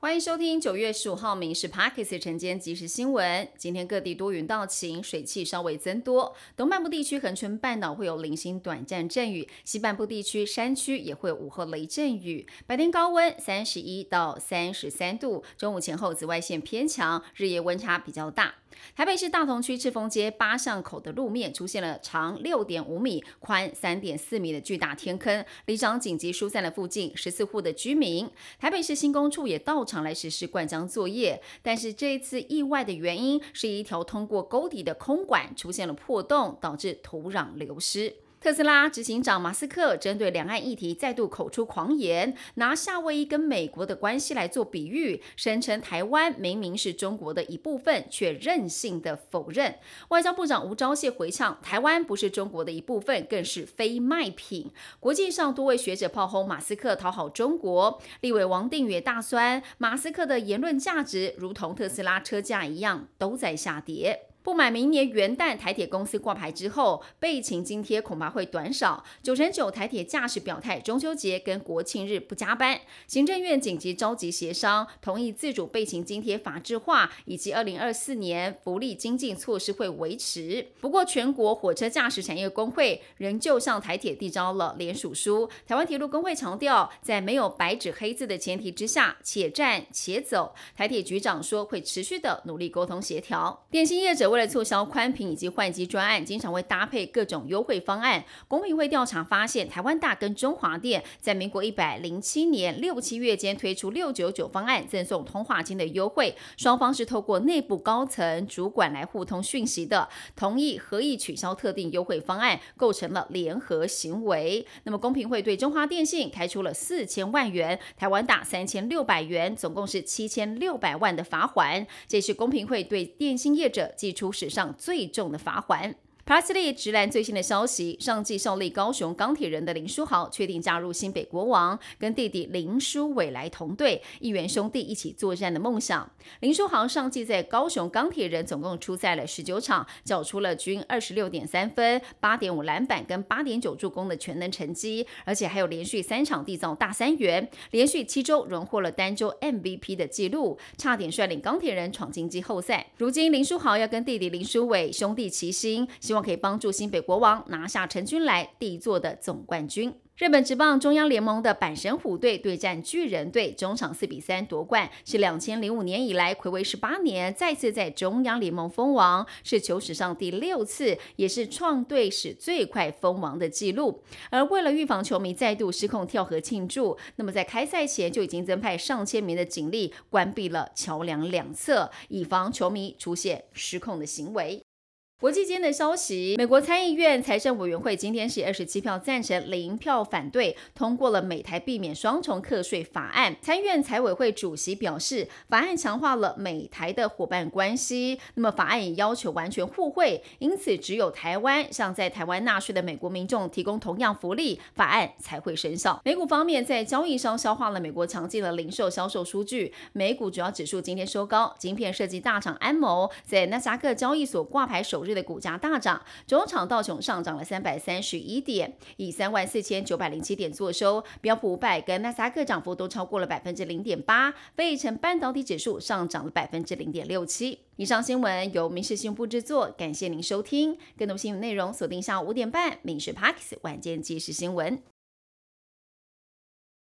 欢迎收听九月十五号《民事 Parkes》晨间即时新闻。今天各地多云到晴，水汽稍微增多。东半部地区恒春半岛会有零星短暂阵雨，西半部地区山区也会午后雷阵雨。白天高温三十一到三十三度，中午前后紫外线偏强，日夜温差比较大。台北市大同区赤峰街八巷口的路面出现了长六点五米、宽三点四米的巨大天坑，里长紧急疏散了附近十四户的居民。台北市新工处也到场来实施灌浆作业，但是这一次意外的原因是一条通过沟底的空管出现了破洞，导致土壤流失。特斯拉执行长马斯克针对两岸议题再度口出狂言，拿夏威夷跟美国的关系来做比喻，声称台湾明明是中国的一部分，却任性的否认。外交部长吴钊燮回呛，台湾不是中国的一部分，更是非卖品。国际上多位学者炮轰马斯克讨好中国，立委王定宇大酸，马斯克的言论价值如同特斯拉车价一样，都在下跌。不满明年元旦台铁公司挂牌之后，备勤津贴恐怕会短少。九成九台铁驾驶表态，中秋节跟国庆日不加班。行政院紧急召集协商，同意自主备勤津贴法制化，以及二零二四年福利经济措施会维持。不过，全国火车驾驶产业工会仍旧向台铁递交了联署书。台湾铁路工会强调，在没有白纸黑字的前提之下，且战且走。台铁局长说，会持续的努力沟通协调。电信业者为为了促销宽频以及换机专案，经常会搭配各种优惠方案。公平会调查发现，台湾大跟中华电在民国一百零七年六七月间推出六九九方案，赠送通话金的优惠。双方是透过内部高层主管来互通讯息的，同意合意取消特定优惠方案，构成了联合行为。那么公平会对中华电信开出了四千万元，台湾大三千六百元，总共是七千六百万的罚款。这是公平会对电信业者寄出。史上最重的罚款。Parsley 直男最新的消息，上季效力高雄钢铁人的林书豪确定加入新北国王，跟弟弟林书伟来同队，一员兄弟一起作战的梦想。林书豪上季在高雄钢铁人总共出赛了十九场，缴出了均二十六点三分、八点五篮板跟八点九助攻的全能成绩，而且还有连续三场缔造大三元，连续七周荣获了单周 MVP 的纪录，差点率领钢铁人闯进季后赛。如今林书豪要跟弟弟林书伟兄弟齐心，希望。可以帮助新北国王拿下陈军来第一座的总冠军。日本职棒中央联盟的阪神虎队对战巨人队，中场四比三夺冠，是两千零五年以来暌违十八年再次在中央联盟封王，是球史上第六次，也是创队史最快封王的纪录。而为了预防球迷再度失控跳河庆祝，那么在开赛前就已经增派上千名的警力，关闭了桥梁两侧，以防球迷出现失控的行为。国际间的消息，美国参议院财政委员会今天是二十七票赞成，零票反对，通过了美台避免双重课税法案。参院财委会主席表示，法案强化了美台的伙伴关系。那么，法案也要求完全互惠，因此只有台湾向在台湾纳税的美国民众提供同样福利，法案才会生效。美股方面，在交易商消化了美国强劲的零售销售数据，美股主要指数今天收高。晶片设计大厂安谋在纳斯达克交易所挂牌首。日的股价大涨，中场道琼上涨了三百三十一点，以三万四千九百零七点作收。标普五百跟纳斯达克涨幅都超过了百分之零点八，费城半导体指数上涨了百分之零点六七。以上新闻由民事新闻部制作，感谢您收听。更多新闻内容锁定下午五点半《民事 Parks 晚间即时新闻》。